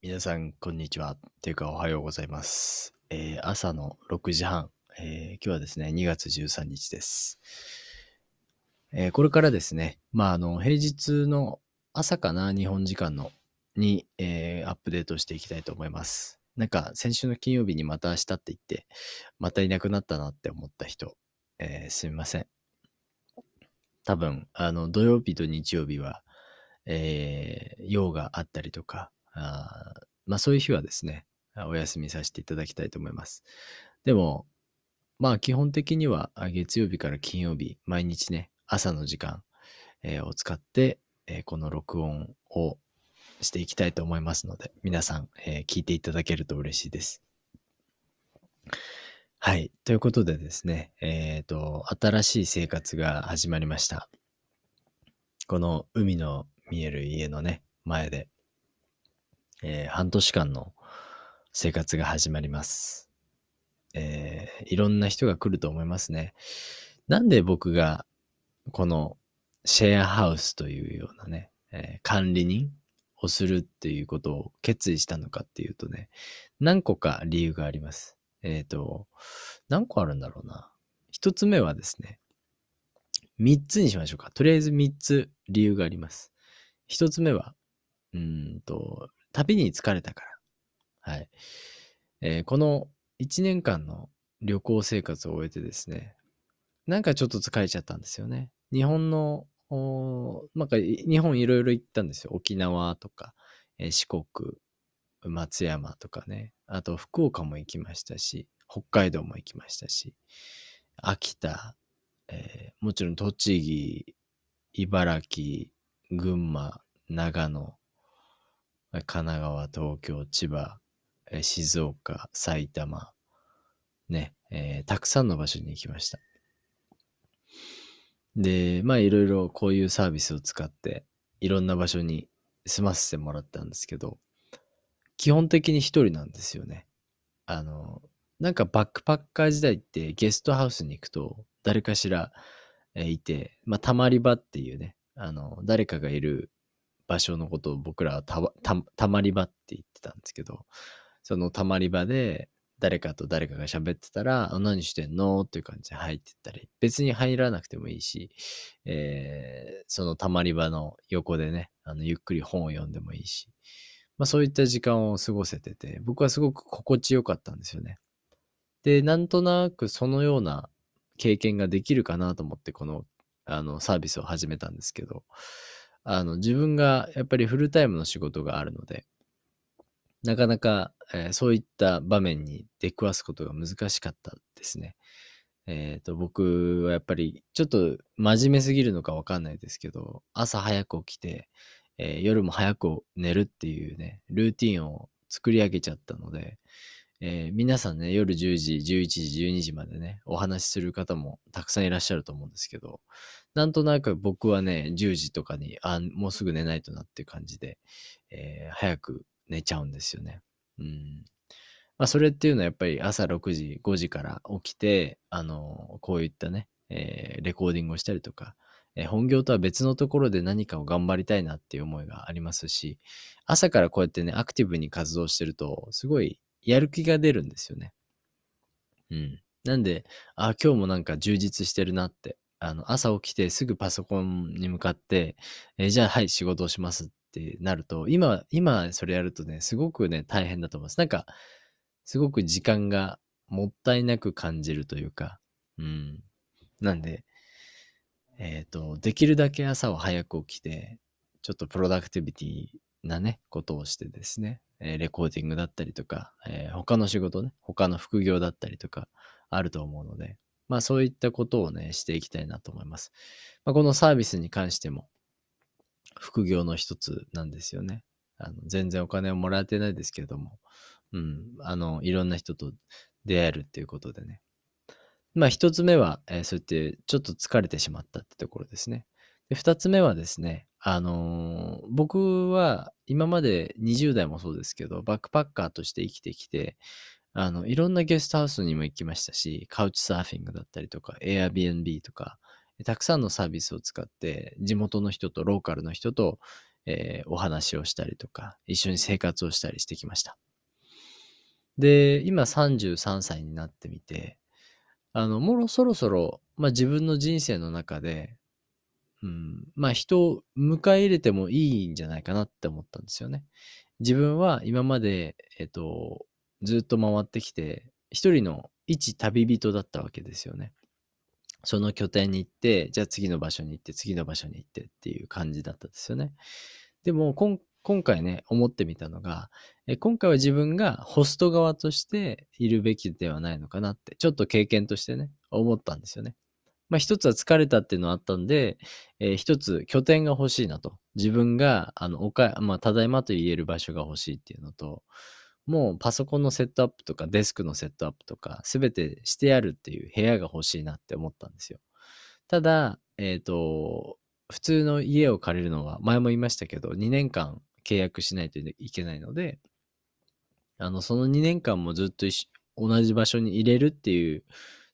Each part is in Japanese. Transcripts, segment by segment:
皆さん、こんにちは。というか、おはようございます。えー朝の6時半、えー今日はですね、2月13日です。えーこれからですね、まあ、あの、平日の朝かな、日本時間の、に、えアップデートしていきたいと思います。なんか、先週の金曜日にまた明日って言って、またいなくなったなって思った人、えすみません。多分、あの、土曜日と日曜日は、え用があったりとか、あまあそういう日はですね、お休みさせていただきたいと思います。でも、まあ基本的には月曜日から金曜日、毎日ね、朝の時間、えを使って、えこの録音をしていきたいと思いますので、皆さん、えー聞いていただけると嬉しいです。はい。ということでですね、えっ、と、新しい生活が始まりました。この海の見える家のね、前で、えー半年間の生活が始まります。えーいろんな人が来ると思いますね。なんで僕がこのシェアハウスというようなね、えー管理人をするっていうことを決意したのかっていうとね、何個か理由があります。えっ、と、何個あるんだろうな。一つ目はですね、三つにしましょうか。とりあえず三つ理由があります。一つ目は、うんと、旅に疲れたから。はい。えーこの一年間の旅行生活を終えてですね、なんかちょっと疲れちゃったんですよね。日本の、おなんか日本いろいろ行ったんですよ。沖縄とか、えー四国、松山とかね。あと福岡も行きましたし、北海道も行きましたし、秋田、えーもちろん栃木、茨城、群馬、長野、神奈川、東京、千葉、静岡、埼玉、ね、えーたくさんの場所に行きました。で、まあいろいろこういうサービスを使って、いろんな場所に住ませてもらったんですけど、基本的に一人なんですよね。あの、なんかバックパッカー時代ってゲストハウスに行くと誰かしらいて、まあ、たまり場っていうね、あの、誰かがいる場所のことを僕らはたたたまり場って言ってたんですけど、そのたまり場で誰かと誰かが喋ってたら、何してんの？っていう感じで入ってったり、別に入らなくてもいいし、えーそのたまり場の横でね、あのゆっくり本を読んでもいいし、まあそういった時間を過ごせてて、僕はすごく心地よかったんですよね。で、なんとなくそのような経験ができるかなと思って、この、あの、サービスを始めたんですけど、あの、自分がやっぱりフルタイムの仕事があるので、なかなか、えーそういった場面に出くわすことが難しかったですね。えっ、と、僕はやっぱりちょっと真面目すぎるのかわかんないですけど、朝早く起きて、えー夜も早く寝るっていうね、ルーティンを作り上げちゃったので、えー皆さんね、夜10時、11時、12時までね、お話しする方もたくさんいらっしゃると思うんですけど、なんとなく僕はね、10時とかに、あ、もうすぐ寝ないとなって感じで、えー早く寝ちゃうんですよね。うん。まあ、それっていうのはやっぱり朝6時、5時から起きて、あの、こういったね、えーレコーディングをしたりとか、え本業とは別のところで何かを頑張りたいなっていう思いがありますし、朝からこうやってね、アクティブに活動してると、すごいやる気が出るんですよね。うん。なんで、あ、今日もなんか充実してるなって、あの、朝起きてすぐパソコンに向かって、えーじゃあはい、仕事をしますってなると、今、今それやるとね、すごくね、大変だと思います。なんか、すごく時間がもったいなく感じるというか、うん。なんで、えっ、と、できるだけ朝は早く起きて、ちょっとプロダクティビティなね、ことをしてですね、えーレコーディングだったりとか、えー他の仕事ね、他の副業だったりとかあると思うので、まあそういったことをね、していきたいなと思います。まあ、このサービスに関しても、副業の一つなんですよね。あの全然お金をもらってないですけれども、うん、あの、いろんな人と出会えるっていうことでね。まあ一つ目は、えーそうやってちょっと疲れてしまったってところですね。で、二つ目はですね、あのー僕は今まで20代もそうですけど、バックパッカーとして生きてきて、あの、いろんなゲストハウスにも行きましたし、カウチサーフィングだったりとか、Airbnb とか、たくさんのサービスを使って、地元の人とローカルの人と、えーお話をしたりとか、一緒に生活をしたりしてきました。で、今33歳になってみて、あの、もうそろそろ、まあ自分の人生の中で、うん、まあ人を迎え入れてもいいんじゃないかなって思ったんですよね。自分は今まで、えっと、ずっと回ってきて、一人の一旅人だったわけですよね。その拠点に行って、じゃあ次の場所に行って、次の場所に行ってっていう感じだったんですよね。でも、今回ね、思ってみたのが、え今回は自分がホスト側としているべきではないのかなって、ちょっと経験としてね、思ったんですよね。まあ一つは疲れたっていうのはあったんで、えー一つ拠点が欲しいなと。自分が、あの、おか、まあ、ただいまと言える場所が欲しいっていうのと、もうパソコンのセットアップとかデスクのセットアップとか、すべてしてやるっていう部屋が欲しいなって思ったんですよ。ただ、えっ、と、普通の家を借りるのは、前も言いましたけど、2年間契約しないといけないので、あの、その2年間もずっと同じ場所に入れるっていう、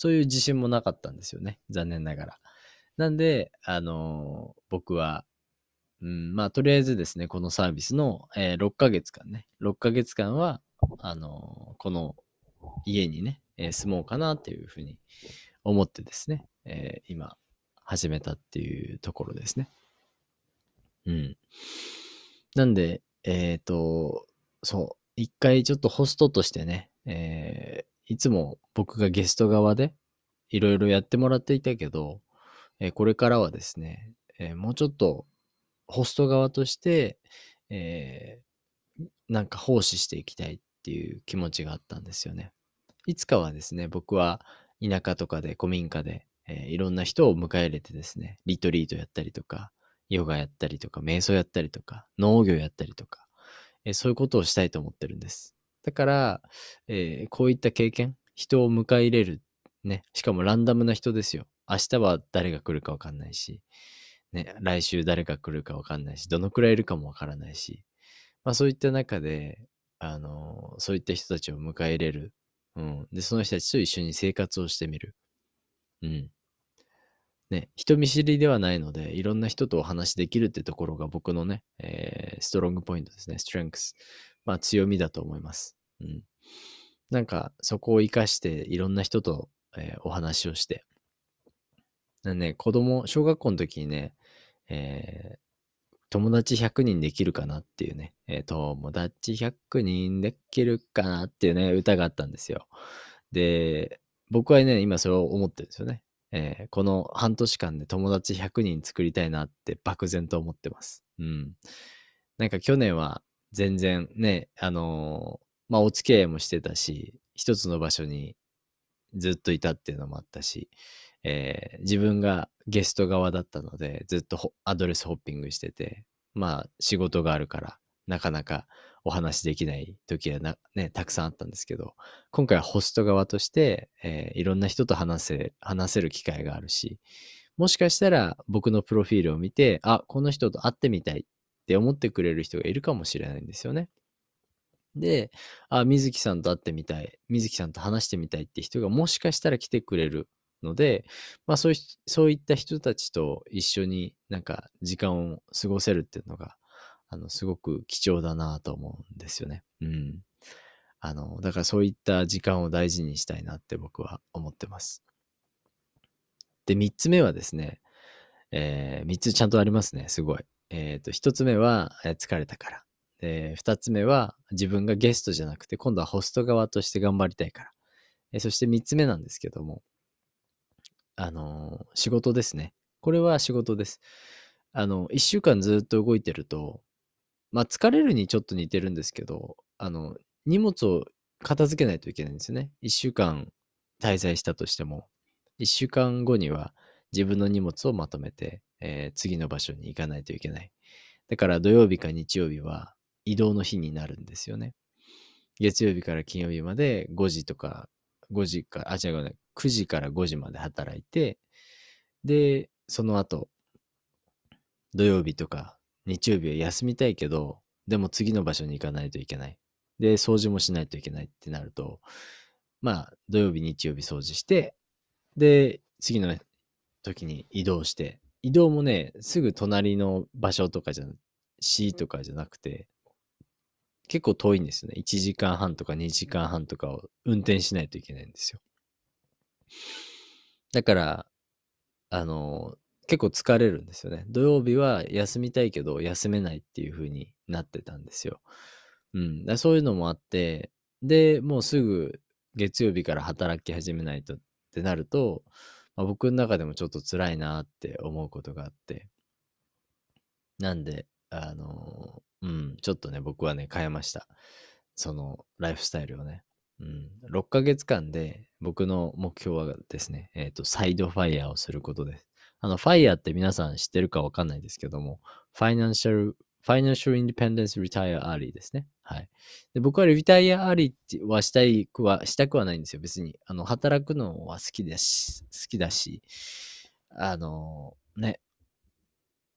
そういう自信もなかったんですよね。残念ながら。なんで、あの僕は、うん、まあ、とりあえずですね、このサービスの、えー6ヶ月間ね、6ヶ月間は、あのこの家にね、えー住もうかなっていうふうに思ってですね、え今、始めたっていうところですね。うん。なんで、えっ、と、そう、一回ちょっとホストとしてね、えいつも僕がゲスト側でいろいろやってもらっていたけど、えこれからはですね、えもうちょっとホスト側として、えーなんか奉仕していきたいっていう気持ちがあったんですよね。いつかはですね、僕は田舎とかで古民家で、えーいろんな人を迎え入れてですね、リトリートやったりとか、ヨガやったりとか、瞑想やったりとか、農業やったりとか、えーそういうことをしたいと思ってるんです。だから、えーこういった経験、人を迎え入れる、ね、しかもランダムな人ですよ。明日は誰が来るかわかんないし、ね、来週誰が来るかわかんないし、どのくらいいるかもわからないし、まあそういった中で、あのそういった人たちを迎え入れる。うん。で、その人たちと一緒に生活をしてみる。うん。ね、人見知りではないので、いろんな人とお話できるってところが僕のね、えーストロングポイントですね。ストレングス。まあ強みだと思います。うん。なんか、そこを活かして、いろんな人と、えーお話をして。ね、子供、小学校の時にね、えー友達100人できるかなっていうね、えー友達100人できるかなっていうね、歌があったんですよ。で、僕はね、今それを思ってるんですよね。えーこの半年間で友達100人作りたいなって漠然と思ってます。うん。なんか去年は全然ね、あのーまあお付き合いもしてたし、一つの場所にずっといたっていうのもあったし、えー自分がゲスト側だったので、ずっとアドレスホッピングしてて、まあ仕事があるから、なかなかお話できない時はな、ね、たくさんあったんですけど、今回はホスト側として、えーいろんな人と話せ、話せる機会があるし、もしかしたら僕のプロフィールを見て、あ、この人と会ってみたいって思ってくれる人がいるかもしれないんですよね。で、あ、水木さんと会ってみたい、水木さんと話してみたいって人がもしかしたら来てくれるので、まあそういそういった人たちと一緒になんか時間を過ごせるっていうのが、あの、すごく貴重だなと思うんですよね。うん。あの、だからそういった時間を大事にしたいなって僕は思ってます。で、三つ目はですね、えー、三つちゃんとありますね、すごい。えっ、と、一つ目は、え疲れたから。で、二つ目は自分がゲストじゃなくて、今度はホスト側として頑張りたいから。えそして三つ目なんですけども、あの仕事ですね。これは仕事です。あの、一週間ずっと動いてると、まあ疲れるにちょっと似てるんですけど、あの、荷物を片付けないといけないんですよね。一週間滞在したとしても、一週間後には自分の荷物をまとめて、えー次の場所に行かないといけない。だから土曜日か日曜日は移動の日になるんですよね。月曜日から金曜日まで5時とか、5時か、あ、違うごめんな9時から5時まで働いて、で、その後、土曜日とか日曜日は休みたいけど、でも次の場所に行かないといけない。で、掃除もしないといけないってなると、まあ、土曜日、日曜日掃除して、で、次の時に移動して、移動もね、すぐ隣の場所とかじゃ市とかじゃなくて、結構遠いんですよね。1時間半とか2時間半とかを運転しないといけないんですよ。だから、あの、結構疲れるんですよね。土曜日は休みたいけど休めないっていう風になってたんですよ。うん。だそういうのもあって、で、もうすぐ月曜日から働き始めないとってなると、まあ、僕の中でもちょっと辛いなって思うことがあって、なんで、あのうん、ちょっとね、僕はね、変えました。その、ライフスタイルをね。うん、6ヶ月間で僕の目標はですね、えっ、ー、と、サイドファイヤーをすることです。あの、ファイヤーって皆さん知ってるかわかんないですけども、Financial、Financial Independence Retire Early ですね。はい。で僕は retire early はしたいくは、したくはないんですよ。別に。あの、働くのは好きだし、好きだし、あの、ね。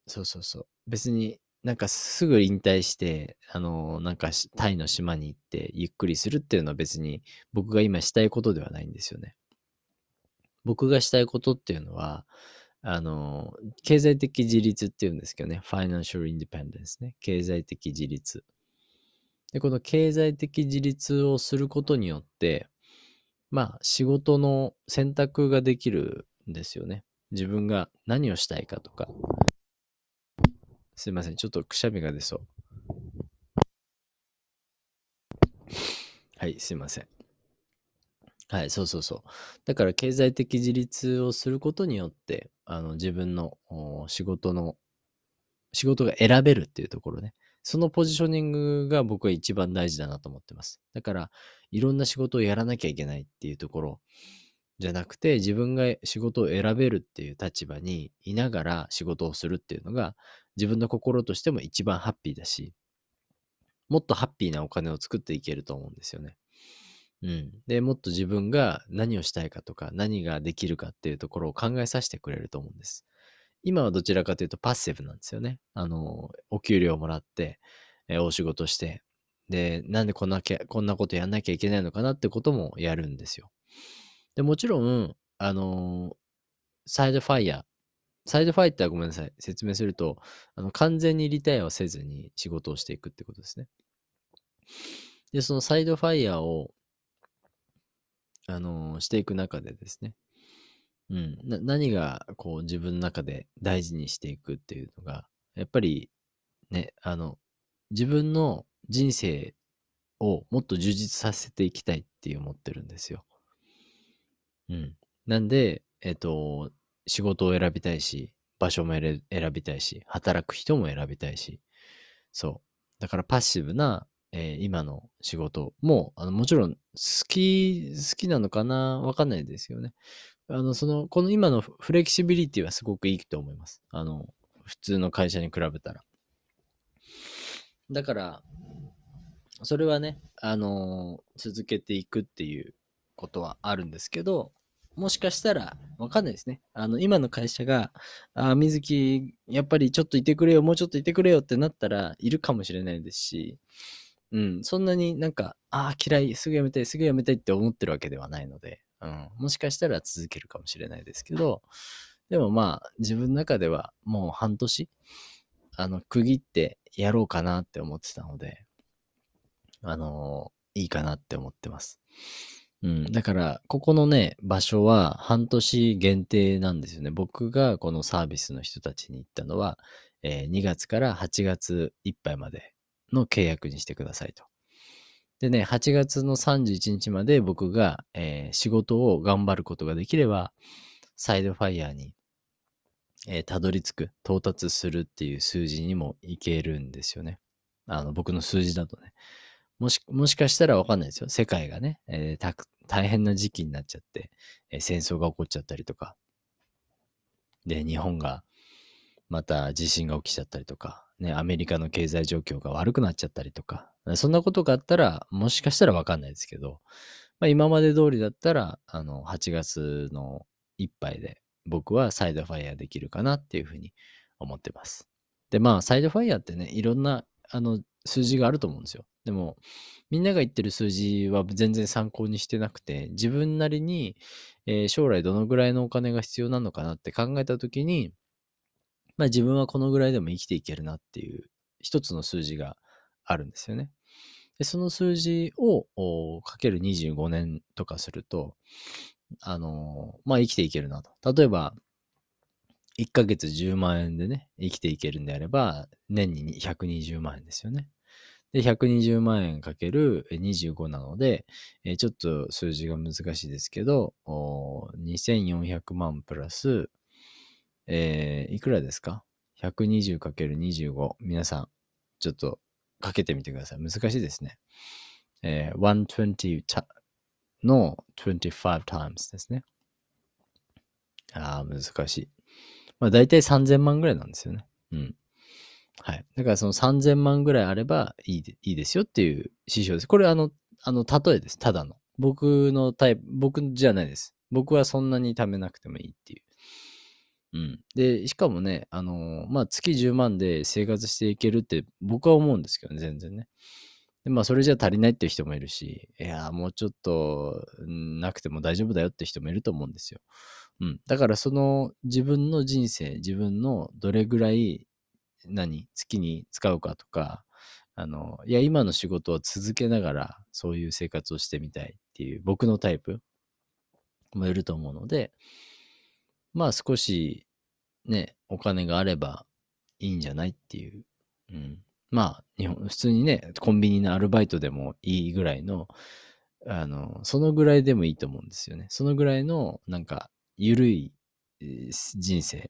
そうそうそう。別になんかすぐ引退して、あの、なんかタイの島に行ってゆっくりするっていうのは別に僕が今したいことではないんですよね。僕がしたいことっていうのは、あの、経済的自立っていうんですけどね、financial independence ね、経済的自立。で、この経済的自立をすることによって、まあ、仕事の選択ができるんですよね。自分が何をしたいかとか、すいません。ちょっとくしゃみが出そう。はい、すいません。はい、そうそうそう。だから経済的自立をすることによって、あの自分の仕事の、仕事が選べるっていうところね。そのポジショニングが僕は一番大事だなと思ってます。だから、いろんな仕事をやらなきゃいけないっていうところじゃなくて、自分が仕事を選べるっていう立場にいながら仕事をするっていうのが、自分の心としても一番ハッピーだし、もっとハッピーなお金を作っていけると思うんですよね。うん。で、もっと自分が何をしたいかとか、何ができるかっていうところを考えさせてくれると思うんです。今はどちらかというとパッシブなんですよね。あの、お給料もらって、え、お仕事して、で、なんでこんなけ、こんなことやんなきゃいけないのかなってこともやるんですよ。で、もちろん、あのサイドファイヤー、サイドファイターごめんなさい。説明すると、あの、完全にリタイアをせずに仕事をしていくってことですね。で、そのサイドファイヤーを、あの、していく中でですね、うん、な何がこう自分の中で大事にしていくっていうのが、やっぱりね、あの、自分の人生をもっと充実させていきたいって思ってるんですよ。うん。なんで、えっ、と、仕事を選びたいし、場所も選びたいし、働く人も選びたいし、そう。だからパッシブな、えー、今の仕事も、あの、もちろん好き、好きなのかな？わかんないですよね。あの、その、この今のフレキシビリティはすごくいいと思います。あの、普通の会社に比べたら。だから、それはね、あのー、続けていくっていうことはあるんですけど、もしかしたら、わかんないですね。あの、今の会社が、あ、水木、やっぱりちょっといてくれよ、もうちょっといてくれよってなったら、いるかもしれないですし、うん、そんなになんか、ああ、嫌い、すぐやめたい、すぐやめたいって思ってるわけではないので、うん、もしかしたら続けるかもしれないですけど、でもまあ、自分の中ではもう半年、あの、区切ってやろうかなって思ってたので、あのー、いいかなって思ってます。うん。だから、ここのね、場所は半年限定なんですよね。僕がこのサービスの人たちに言ったのは、えー、2月から8月いっぱいまでの契約にしてくださいと。でね、8月の31日まで僕が、えー、仕事を頑張ることができれば、サイドファイヤーに、えー、たどり着く、到達するっていう数字にもいけるんですよね。あの、僕の数字だとね。もし、もしかしたらわかんないですよ。世界がね、えー、大変な時期になっちゃって、えー、戦争が起こっちゃったりとか、で、日本がまた地震が起きちゃったりとか、ね、アメリカの経済状況が悪くなっちゃったりとか、そんなことがあったら、もしかしたらわかんないですけど、まあ、今まで通りだったら、あの、8月のいっぱいで僕はサイドファイヤーできるかなっていうふうに思ってます。で、まあ、サイドファイヤーってね、いろんな、あの、数字があると思うんですよ。でも、みんなが言ってる数字は全然参考にしてなくて、自分なりに、えー、将来どのぐらいのお金が必要なのかなって考えたときに、まあ自分はこのぐらいでも生きていけるなっていう一つの数字があるんですよね。で、その数字をかける25年とかすると、あの、まあ、生きていけるなと。例えば、1ヶ月10万円でね、生きていけるんであれば、年に120万円ですよね。で、120万円かける25なので、えちょっと数字が難しいですけど、2400万プラス、えー、いくらですか ?120×25。皆さん、ちょっとかけてみてください。難しいですね。えー、120の25 times ですね。ああ、難しい。まあ大体3000万ぐらいなんですよね。うん。はい。だからその3000万ぐらいあればいいでいいですよっていう指標です。これあの、あの、例えです。ただの。僕のタイプ、僕じゃないです。僕はそんなに貯めなくてもいいっていう。うん。で、しかもね、あのー、まあ、月10万で生活していけるって僕は思うんですけどね、全然ね。で、まあ、それじゃ足りないっていう人もいるし、いや、もうちょっと、なくても大丈夫だよって人もいると思うんですよ。うん。だからその自分の人生、自分のどれぐらい何月に使うかとか、あの、いや、今の仕事を続けながらそういう生活をしてみたいっていう僕のタイプもいると思うので、まあ少しね、お金があればいいんじゃないっていう。うん。まあ、日本、普通にね、コンビニのアルバイトでもいいぐらいの、あの、そのぐらいでもいいと思うんですよね。そのぐらいの、なんか、ゆるい人生。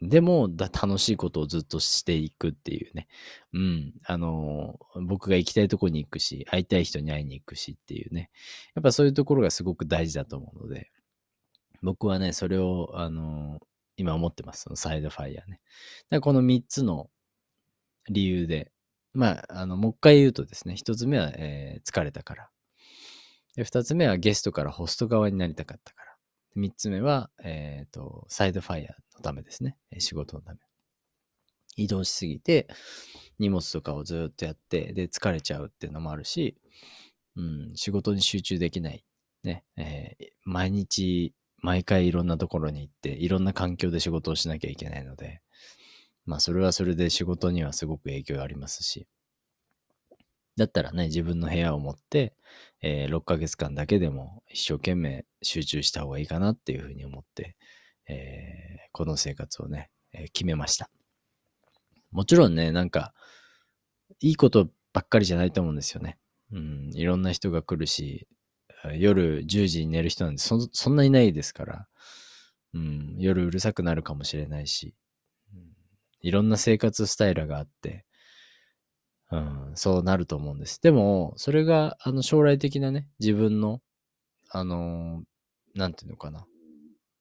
でもだ、楽しいことをずっとしていくっていうね。うん。あの、僕が行きたいとこに行くし、会いたい人に会いに行くしっていうね。やっぱそういうところがすごく大事だと思うので、僕はね、それを、あの、今思ってます。そのサイドファイヤーね。だこの3つの理由で、まあ、あの、もう一回言うとですね、1つ目は、えー、疲れたから。で、2つ目はゲストからホスト側になりたかったから。3つ目は、えっ、ー、と、サイドファイヤーのためですね。仕事のため。移動しすぎて、荷物とかをずっとやって、で、疲れちゃうっていうのもあるし、うん、仕事に集中できない。ね、えー、毎日、毎回いろんなところに行って、いろんな環境で仕事をしなきゃいけないので、まあ、それはそれで仕事にはすごく影響ありますし、だったらね、自分の部屋を持って、えー、6ヶ月間だけでも一生懸命集中した方がいいかなっていうふうに思って、えー、この生活をね、えー、決めました。もちろんね、なんか、いいことばっかりじゃないと思うんですよね。うん、いろんな人が来るし、夜10時に寝る人なんてそそんなにないですから、うん、夜うるさくなるかもしれないし、うん、いろんな生活スタイルがあって、うん、そうなると思うんです。でも、それが、あの、将来的なね、自分の、あのー、なんていうのかな。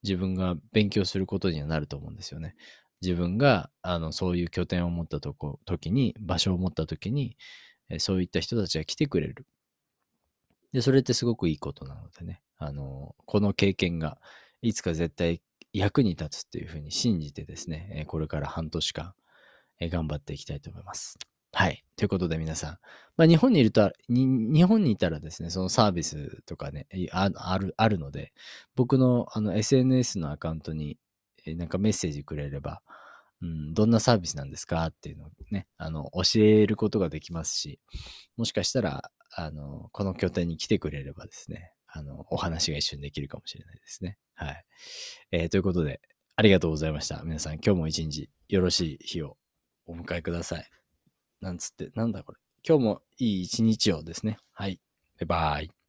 自分が勉強することにはなると思うんですよね。自分が、あの、そういう拠点を持ったとこ、時に、場所を持った時に、そういった人たちが来てくれる。で、それってすごくいいことなのでね。あの、この経験が、いつか絶対役に立つっていうふうに信じてですね、これから半年間、頑張っていきたいと思います。はい。ということで皆さん。まあ、日本にいると、日本にいたらですね、そのサービスとかね、あある、あるので、僕のあの SNS のアカウントになんかメッセージくれれば、うん、どんなサービスなんですかっていうのをね、あの、教えることができますし、もしかしたら、あの、この拠点に来てくれればですね、あの、お話が一緒にできるかもしれないですね。はい。えー、ということで、ありがとうございました。皆さん、今日も一日よろしい日をお迎えください。なんつって、なんだこれ。今日もいい一日をですね。はい。バイバイ。